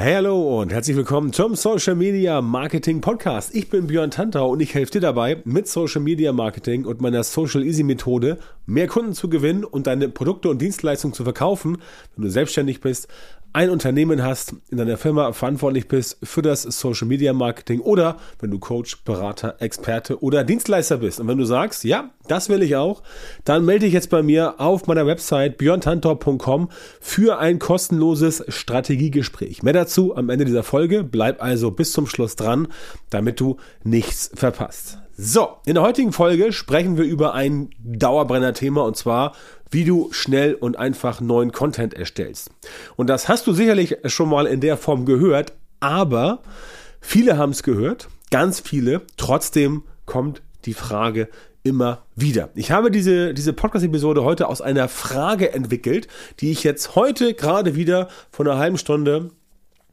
Hey, hallo und herzlich willkommen zum Social Media Marketing Podcast. Ich bin Björn Tantau und ich helfe dir dabei, mit Social Media Marketing und meiner Social Easy Methode mehr Kunden zu gewinnen und deine Produkte und Dienstleistungen zu verkaufen, wenn du selbstständig bist, ein Unternehmen hast, in deiner Firma verantwortlich bist für das Social Media Marketing oder wenn du Coach, Berater, Experte oder Dienstleister bist. Und wenn du sagst, ja, das will ich auch, dann melde dich jetzt bei mir auf meiner Website björntantor.com für ein kostenloses Strategiegespräch. Mehr dazu am Ende dieser Folge. Bleib also bis zum Schluss dran, damit du nichts verpasst. So, in der heutigen Folge sprechen wir über ein Dauerbrenner-Thema und zwar wie du schnell und einfach neuen Content erstellst. Und das hast du sicherlich schon mal in der Form gehört, aber viele haben es gehört, ganz viele. Trotzdem kommt die Frage immer wieder. Ich habe diese, diese Podcast-Episode heute aus einer Frage entwickelt, die ich jetzt heute gerade wieder vor einer halben Stunde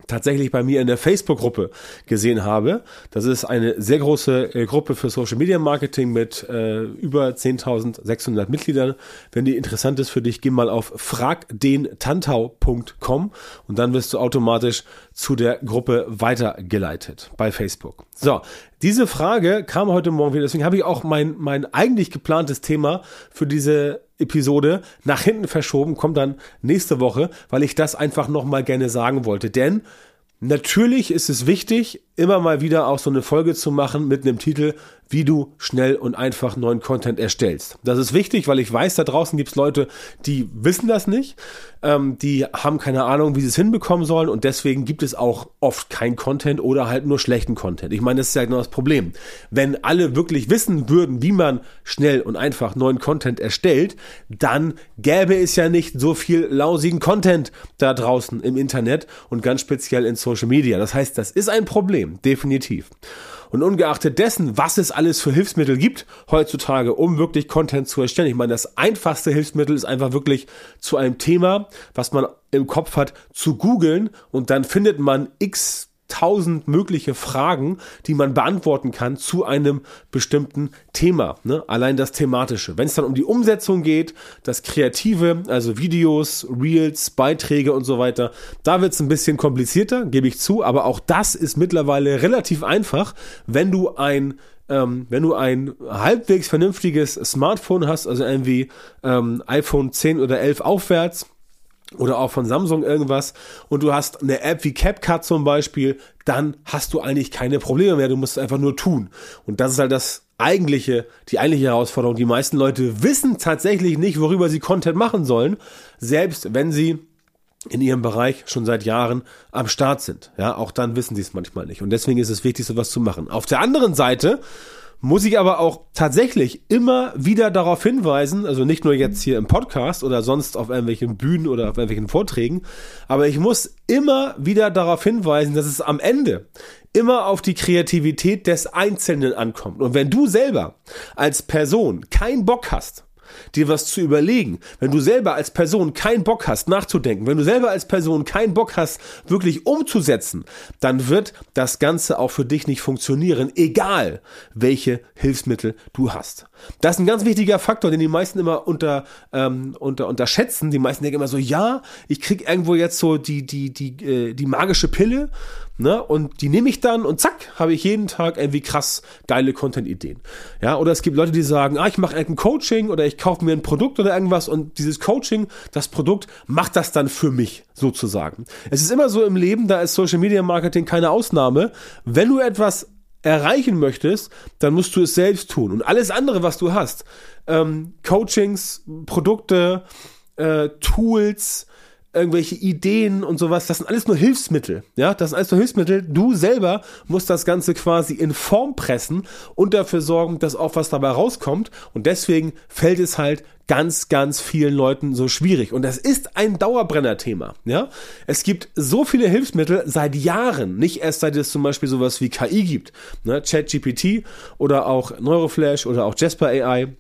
tatsächlich bei mir in der Facebook-Gruppe gesehen habe. Das ist eine sehr große äh, Gruppe für Social Media Marketing mit äh, über 10.600 Mitgliedern. Wenn die interessant ist für dich, geh mal auf fragdentantau.com und dann wirst du automatisch zu der Gruppe weitergeleitet bei Facebook. So, diese Frage kam heute Morgen wieder, deswegen habe ich auch mein, mein eigentlich geplantes Thema für diese Episode nach hinten verschoben, kommt dann nächste Woche, weil ich das einfach nochmal gerne sagen wollte. Denn natürlich ist es wichtig, immer mal wieder auch so eine Folge zu machen mit einem Titel, wie du schnell und einfach neuen Content erstellst. Das ist wichtig, weil ich weiß, da draußen gibt es Leute, die wissen das nicht, ähm, die haben keine Ahnung, wie sie es hinbekommen sollen und deswegen gibt es auch oft kein Content oder halt nur schlechten Content. Ich meine, das ist ja genau das Problem. Wenn alle wirklich wissen würden, wie man schnell und einfach neuen Content erstellt, dann gäbe es ja nicht so viel lausigen Content da draußen im Internet und ganz speziell in Social Media. Das heißt, das ist ein Problem, definitiv. Und ungeachtet dessen, was es alles für Hilfsmittel gibt heutzutage, um wirklich Content zu erstellen. Ich meine, das einfachste Hilfsmittel ist einfach wirklich zu einem Thema, was man im Kopf hat, zu googeln und dann findet man x tausend mögliche Fragen, die man beantworten kann zu einem bestimmten Thema. Ne? Allein das Thematische. Wenn es dann um die Umsetzung geht, das Kreative, also Videos, Reels, Beiträge und so weiter, da wird es ein bisschen komplizierter, gebe ich zu, aber auch das ist mittlerweile relativ einfach, wenn du ein ähm, wenn du ein halbwegs vernünftiges Smartphone hast, also irgendwie ähm, iPhone 10 oder 11 aufwärts, oder auch von Samsung irgendwas und du hast eine App wie CapCut zum Beispiel, dann hast du eigentlich keine Probleme mehr. Du musst es einfach nur tun. Und das ist halt das eigentliche, die eigentliche Herausforderung. Die meisten Leute wissen tatsächlich nicht, worüber sie Content machen sollen, selbst wenn sie in ihrem Bereich schon seit Jahren am Start sind. Ja, auch dann wissen sie es manchmal nicht. Und deswegen ist es wichtig, sowas zu machen. Auf der anderen Seite muss ich aber auch tatsächlich immer wieder darauf hinweisen, also nicht nur jetzt hier im Podcast oder sonst auf irgendwelchen Bühnen oder auf irgendwelchen Vorträgen, aber ich muss immer wieder darauf hinweisen, dass es am Ende immer auf die Kreativität des Einzelnen ankommt. Und wenn du selber als Person keinen Bock hast, dir was zu überlegen, wenn du selber als Person keinen Bock hast, nachzudenken, wenn du selber als Person keinen Bock hast, wirklich umzusetzen, dann wird das Ganze auch für dich nicht funktionieren, egal welche Hilfsmittel du hast. Das ist ein ganz wichtiger Faktor, den die meisten immer unter, ähm, unter, unterschätzen. Die meisten denken immer so, ja, ich krieg irgendwo jetzt so die, die, die, äh, die magische Pille Ne? Und die nehme ich dann und zack, habe ich jeden Tag irgendwie krass geile Content-Ideen. Ja, oder es gibt Leute, die sagen, ah, ich mache irgendein Coaching oder ich kaufe mir ein Produkt oder irgendwas und dieses Coaching, das Produkt macht das dann für mich sozusagen. Es ist immer so im Leben, da ist Social Media Marketing keine Ausnahme. Wenn du etwas erreichen möchtest, dann musst du es selbst tun. Und alles andere, was du hast, ähm, Coachings, Produkte, äh, Tools, irgendwelche Ideen und sowas, das sind alles nur Hilfsmittel. Ja, das sind alles nur Hilfsmittel. Du selber musst das Ganze quasi in Form pressen und dafür sorgen, dass auch was dabei rauskommt. Und deswegen fällt es halt ganz, ganz vielen Leuten so schwierig. Und das ist ein Dauerbrenner-Thema. Ja, es gibt so viele Hilfsmittel seit Jahren, nicht erst seit es zum Beispiel sowas wie KI gibt, ne? ChatGPT oder auch Neuroflash oder auch Jasper AI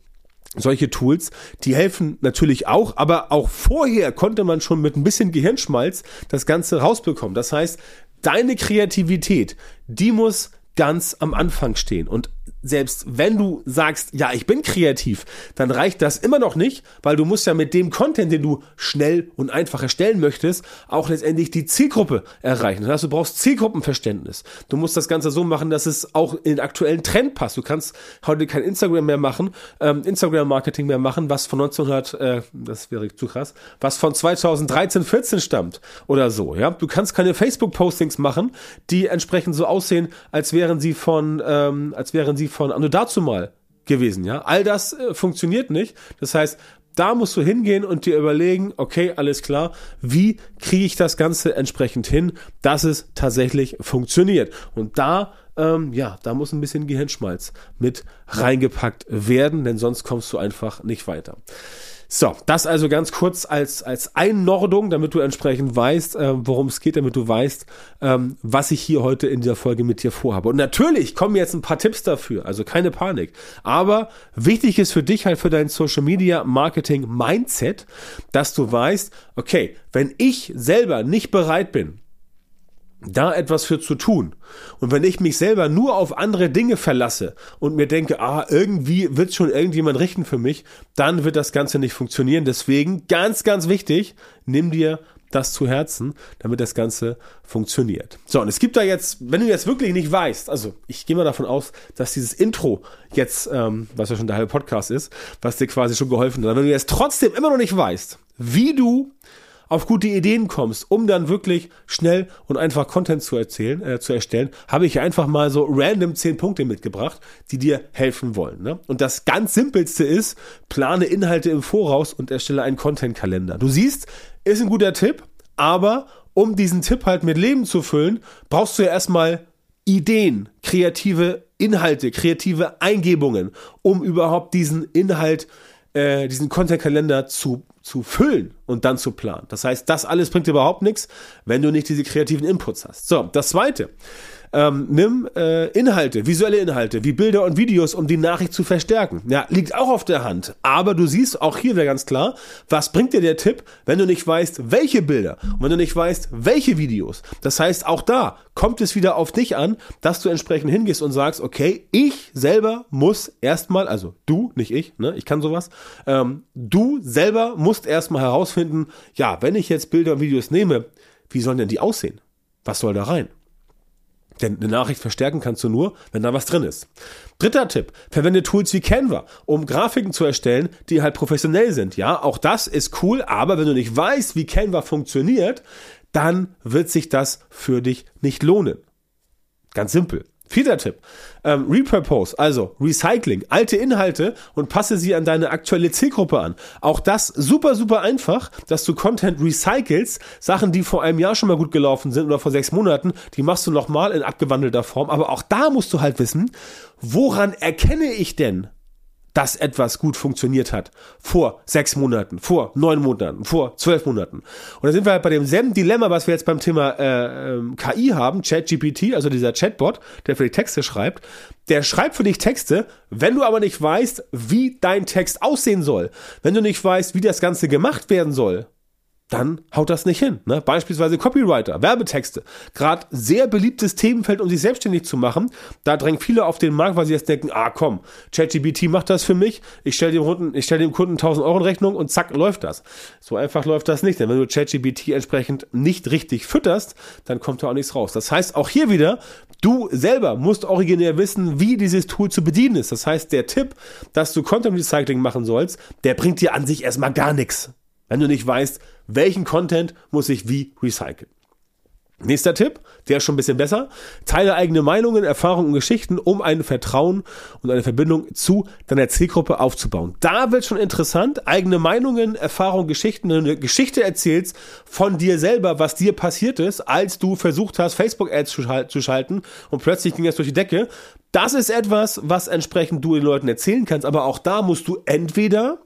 solche Tools, die helfen natürlich auch, aber auch vorher konnte man schon mit ein bisschen Gehirnschmalz das Ganze rausbekommen. Das heißt, deine Kreativität, die muss ganz am Anfang stehen. Und selbst wenn du sagst, ja, ich bin kreativ, dann reicht das immer noch nicht, weil du musst ja mit dem Content, den du schnell und einfach erstellen möchtest, auch letztendlich die Zielgruppe erreichen. Das heißt, du brauchst Zielgruppenverständnis. Du musst das Ganze so machen, dass es auch in den aktuellen Trend passt. Du kannst heute kein Instagram mehr machen, ähm, Instagram-Marketing mehr machen, was von 1900, äh, das wäre zu krass, was von 2013, 14 stammt oder so. Ja, du kannst keine Facebook-Postings machen, die entsprechend so aussehen, als wären sie von, ähm, als wären sie von Anno dazu mal gewesen, ja. All das äh, funktioniert nicht. Das heißt, da musst du hingehen und dir überlegen, okay, alles klar, wie kriege ich das Ganze entsprechend hin, dass es tatsächlich funktioniert. Und da, ähm, ja, da muss ein bisschen Gehirnschmalz mit reingepackt werden, denn sonst kommst du einfach nicht weiter. So, das also ganz kurz als, als Einnordung, damit du entsprechend weißt, äh, worum es geht, damit du weißt, ähm, was ich hier heute in dieser Folge mit dir vorhabe. Und natürlich kommen jetzt ein paar Tipps dafür, also keine Panik. Aber wichtig ist für dich halt für dein Social Media Marketing Mindset, dass du weißt, okay, wenn ich selber nicht bereit bin, da etwas für zu tun. Und wenn ich mich selber nur auf andere Dinge verlasse und mir denke, ah, irgendwie wird schon irgendjemand richten für mich, dann wird das Ganze nicht funktionieren. Deswegen ganz, ganz wichtig, nimm dir das zu Herzen, damit das Ganze funktioniert. So, und es gibt da jetzt, wenn du jetzt wirklich nicht weißt, also ich gehe mal davon aus, dass dieses Intro jetzt, ähm, was ja schon der halbe Podcast ist, was dir quasi schon geholfen hat, wenn du jetzt trotzdem immer noch nicht weißt, wie du auf gute Ideen kommst, um dann wirklich schnell und einfach Content zu erzählen, äh, zu erstellen, habe ich einfach mal so random zehn Punkte mitgebracht, die dir helfen wollen. Ne? Und das ganz simpelste ist, plane Inhalte im Voraus und erstelle einen Content-Kalender. Du siehst, ist ein guter Tipp, aber um diesen Tipp halt mit Leben zu füllen, brauchst du ja erstmal Ideen, kreative Inhalte, kreative Eingebungen, um überhaupt diesen Inhalt, äh, diesen Content-Kalender zu zu füllen und dann zu planen. Das heißt, das alles bringt überhaupt nichts, wenn du nicht diese kreativen Inputs hast. So, das zweite. Ähm, nimm äh, Inhalte, visuelle Inhalte, wie Bilder und Videos, um die Nachricht zu verstärken. Ja, liegt auch auf der Hand. Aber du siehst, auch hier wäre ganz klar, was bringt dir der Tipp, wenn du nicht weißt, welche Bilder und wenn du nicht weißt, welche Videos. Das heißt, auch da kommt es wieder auf dich an, dass du entsprechend hingehst und sagst, okay, ich selber muss erstmal, also du, nicht ich, ne, ich kann sowas, ähm, du selber musst erstmal herausfinden, ja, wenn ich jetzt Bilder und Videos nehme, wie sollen denn die aussehen? Was soll da rein? Denn eine Nachricht verstärken kannst du nur, wenn da was drin ist. Dritter Tipp. Verwende Tools wie Canva, um Grafiken zu erstellen, die halt professionell sind. Ja, auch das ist cool, aber wenn du nicht weißt, wie Canva funktioniert, dann wird sich das für dich nicht lohnen. Ganz simpel. Vierter Tipp. Ähm, Repurpose, also Recycling, alte Inhalte und passe sie an deine aktuelle Zielgruppe an. Auch das super, super einfach, dass du Content recycelst. Sachen, die vor einem Jahr schon mal gut gelaufen sind oder vor sechs Monaten, die machst du nochmal in abgewandelter Form. Aber auch da musst du halt wissen, woran erkenne ich denn, dass etwas gut funktioniert hat. Vor sechs Monaten, vor neun Monaten, vor zwölf Monaten. Und da sind wir halt bei demselben Dilemma, was wir jetzt beim Thema äh, ähm, KI haben, ChatGPT, also dieser Chatbot, der für die Texte schreibt. Der schreibt für dich Texte, wenn du aber nicht weißt, wie dein Text aussehen soll, wenn du nicht weißt, wie das Ganze gemacht werden soll, dann haut das nicht hin. Ne? Beispielsweise Copywriter, Werbetexte. Gerade sehr beliebtes Themenfeld, um sich selbstständig zu machen. Da drängen viele auf den Markt, weil sie jetzt denken, ah komm, ChatGPT macht das für mich. Ich stelle dem, Kunden, stell dem Kunden 1000 Euro in Rechnung und zack, läuft das. So einfach läuft das nicht. Denn wenn du ChatGPT entsprechend nicht richtig fütterst, dann kommt da auch nichts raus. Das heißt, auch hier wieder, du selber musst originär wissen, wie dieses Tool zu bedienen ist. Das heißt, der Tipp, dass du Content Recycling machen sollst, der bringt dir an sich erstmal gar nichts. Wenn du nicht weißt, welchen Content muss ich wie recyceln. Nächster Tipp, der ist schon ein bisschen besser. Teile eigene Meinungen, Erfahrungen und Geschichten, um ein Vertrauen und eine Verbindung zu deiner Zielgruppe aufzubauen. Da wird schon interessant. Eigene Meinungen, Erfahrungen, Geschichten, eine Geschichte erzählst von dir selber, was dir passiert ist, als du versucht hast, Facebook-Ads zu schalten und plötzlich ging das durch die Decke. Das ist etwas, was entsprechend du den Leuten erzählen kannst, aber auch da musst du entweder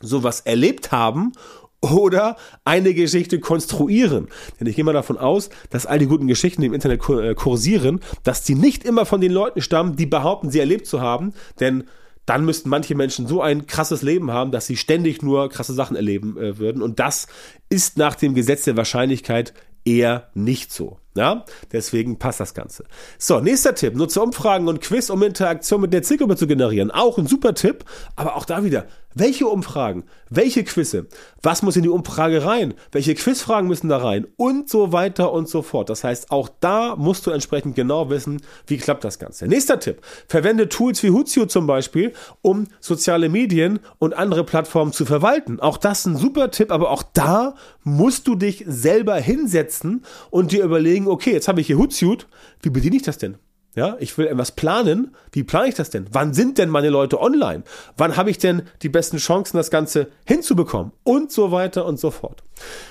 sowas erlebt haben oder eine Geschichte konstruieren. Denn ich gehe mal davon aus, dass all die guten Geschichten, die im Internet äh, kursieren, dass die nicht immer von den Leuten stammen, die behaupten, sie erlebt zu haben. Denn dann müssten manche Menschen so ein krasses Leben haben, dass sie ständig nur krasse Sachen erleben äh, würden. Und das ist nach dem Gesetz der Wahrscheinlichkeit eher nicht so. Ja, deswegen passt das Ganze. So, nächster Tipp. Nutze Umfragen und Quiz, um Interaktion mit der Zielgruppe zu generieren. Auch ein super Tipp, aber auch da wieder. Welche Umfragen? Welche Quizze? Was muss in die Umfrage rein? Welche Quizfragen müssen da rein? Und so weiter und so fort. Das heißt, auch da musst du entsprechend genau wissen, wie klappt das Ganze. Nächster Tipp. Verwende Tools wie Huzio zum Beispiel, um soziale Medien und andere Plattformen zu verwalten. Auch das ein super Tipp, aber auch da musst du dich selber hinsetzen und dir überlegen, okay, jetzt habe ich hier Hootsuite, wie bediene ich das denn? Ja, ich will etwas planen. Wie plane ich das denn? Wann sind denn meine Leute online? Wann habe ich denn die besten Chancen, das Ganze hinzubekommen? Und so weiter und so fort.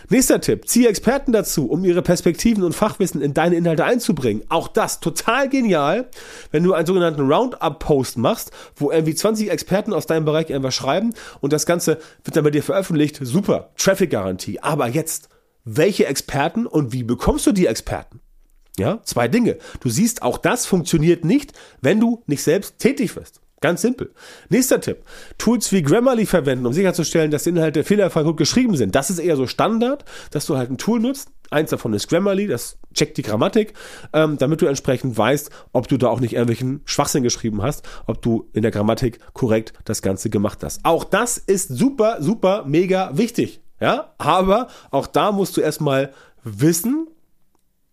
Nächster Tipp. Ziehe Experten dazu, um ihre Perspektiven und Fachwissen in deine Inhalte einzubringen. Auch das total genial, wenn du einen sogenannten Roundup-Post machst, wo irgendwie 20 Experten aus deinem Bereich einfach schreiben und das Ganze wird dann bei dir veröffentlicht. Super. Traffic-Garantie. Aber jetzt, welche Experten und wie bekommst du die Experten? Ja, zwei Dinge. Du siehst, auch das funktioniert nicht, wenn du nicht selbst tätig wirst. Ganz simpel. Nächster Tipp. Tools wie Grammarly verwenden, um sicherzustellen, dass die Inhalte fehlerfrei gut geschrieben sind. Das ist eher so Standard, dass du halt ein Tool nutzt. Eins davon ist Grammarly, das checkt die Grammatik, ähm, damit du entsprechend weißt, ob du da auch nicht irgendwelchen Schwachsinn geschrieben hast, ob du in der Grammatik korrekt das Ganze gemacht hast. Auch das ist super, super, mega wichtig. Ja, aber auch da musst du erstmal wissen,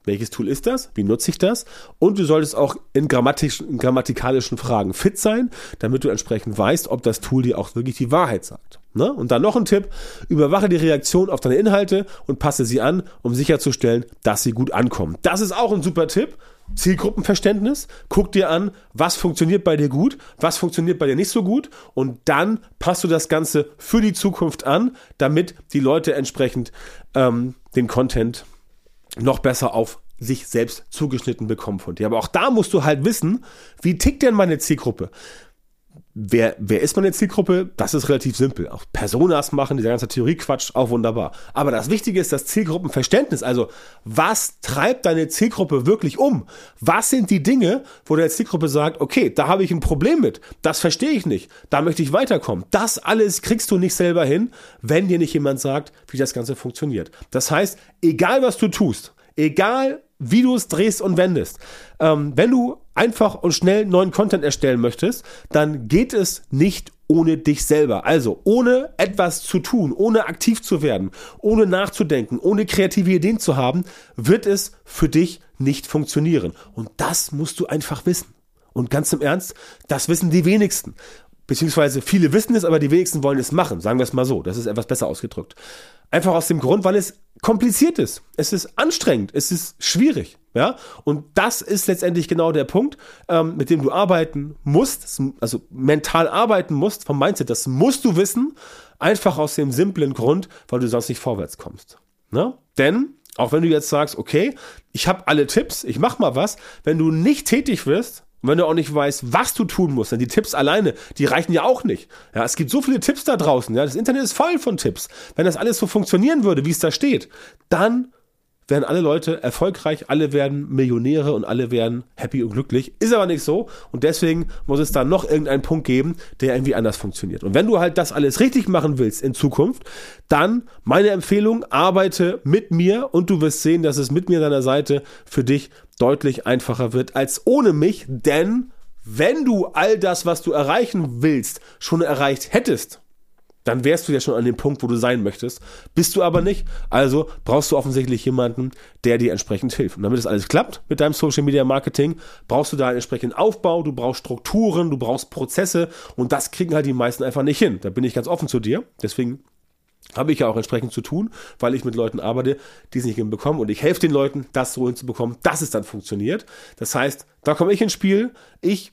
welches Tool ist das? Wie nutze ich das? Und du solltest auch in, in grammatikalischen Fragen fit sein, damit du entsprechend weißt, ob das Tool dir auch wirklich die Wahrheit sagt. Ne? Und dann noch ein Tipp, überwache die Reaktion auf deine Inhalte und passe sie an, um sicherzustellen, dass sie gut ankommen. Das ist auch ein super Tipp. Zielgruppenverständnis, guck dir an, was funktioniert bei dir gut, was funktioniert bei dir nicht so gut und dann passt du das Ganze für die Zukunft an, damit die Leute entsprechend ähm, den Content noch besser auf sich selbst zugeschnitten bekommen von dir. Aber auch da musst du halt wissen, wie tickt denn meine Zielgruppe? Wer, wer ist meine Zielgruppe? Das ist relativ simpel. Auch Personas machen, dieser ganze Theoriequatsch, auch wunderbar. Aber das Wichtige ist das Zielgruppenverständnis. Also, was treibt deine Zielgruppe wirklich um? Was sind die Dinge, wo deine Zielgruppe sagt, okay, da habe ich ein Problem mit, das verstehe ich nicht, da möchte ich weiterkommen. Das alles kriegst du nicht selber hin, wenn dir nicht jemand sagt, wie das Ganze funktioniert. Das heißt, egal was du tust, egal wie du es drehst und wendest. Ähm, wenn du einfach und schnell neuen Content erstellen möchtest, dann geht es nicht ohne dich selber. Also ohne etwas zu tun, ohne aktiv zu werden, ohne nachzudenken, ohne kreative Ideen zu haben, wird es für dich nicht funktionieren. Und das musst du einfach wissen. Und ganz im Ernst, das wissen die wenigsten. Beziehungsweise viele wissen es, aber die wenigsten wollen es machen. Sagen wir es mal so. Das ist etwas besser ausgedrückt. Einfach aus dem Grund, weil es kompliziert ist. Es ist anstrengend. Es ist schwierig. Ja, und das ist letztendlich genau der Punkt, ähm, mit dem du arbeiten musst, also mental arbeiten musst vom Mindset. Das musst du wissen, einfach aus dem simplen Grund, weil du sonst nicht vorwärts kommst. Ne? Denn auch wenn du jetzt sagst, okay, ich habe alle Tipps, ich mach mal was, wenn du nicht tätig wirst, und wenn du auch nicht weißt, was du tun musst, denn die Tipps alleine, die reichen ja auch nicht. Ja, es gibt so viele Tipps da draußen. Ja, das Internet ist voll von Tipps. Wenn das alles so funktionieren würde, wie es da steht, dann werden alle Leute erfolgreich, alle werden Millionäre und alle werden happy und glücklich. Ist aber nicht so und deswegen muss es da noch irgendeinen Punkt geben, der irgendwie anders funktioniert. Und wenn du halt das alles richtig machen willst in Zukunft, dann meine Empfehlung, arbeite mit mir und du wirst sehen, dass es mit mir an deiner Seite für dich deutlich einfacher wird als ohne mich, denn wenn du all das, was du erreichen willst, schon erreicht hättest, dann wärst du ja schon an dem Punkt, wo du sein möchtest. Bist du aber nicht, also brauchst du offensichtlich jemanden, der dir entsprechend hilft. Und damit es alles klappt mit deinem Social Media Marketing, brauchst du da einen entsprechenden Aufbau, du brauchst Strukturen, du brauchst Prozesse und das kriegen halt die meisten einfach nicht hin. Da bin ich ganz offen zu dir. Deswegen habe ich ja auch entsprechend zu tun, weil ich mit Leuten arbeite, die es nicht hinbekommen und ich helfe den Leuten, das so hinzubekommen, dass es dann funktioniert. Das heißt, da komme ich ins Spiel. Ich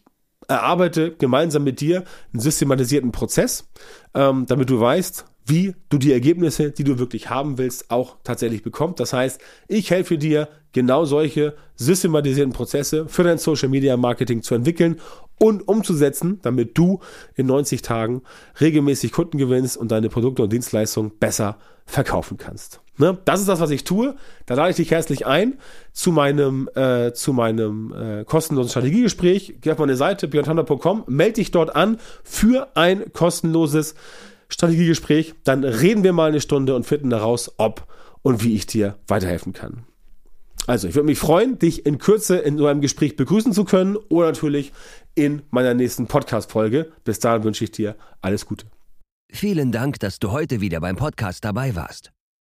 erarbeite gemeinsam mit dir einen systematisierten Prozess, ähm, damit du weißt, wie du die Ergebnisse, die du wirklich haben willst, auch tatsächlich bekommst. Das heißt, ich helfe dir, genau solche systematisierten Prozesse für dein Social Media Marketing zu entwickeln und umzusetzen, damit du in 90 Tagen regelmäßig Kunden gewinnst und deine Produkte und Dienstleistungen besser verkaufen kannst. Ne? Das ist das, was ich tue. Da lade ich dich herzlich ein zu meinem, äh, zu meinem äh, kostenlosen Strategiegespräch. Geh auf meine Seite björntanda.com, melde dich dort an für ein kostenloses Strategiegespräch. Dann reden wir mal eine Stunde und finden daraus, ob und wie ich dir weiterhelfen kann. Also, ich würde mich freuen, dich in Kürze in so einem Gespräch begrüßen zu können oder natürlich in meiner nächsten Podcast-Folge. Bis dahin wünsche ich dir alles Gute. Vielen Dank, dass du heute wieder beim Podcast dabei warst.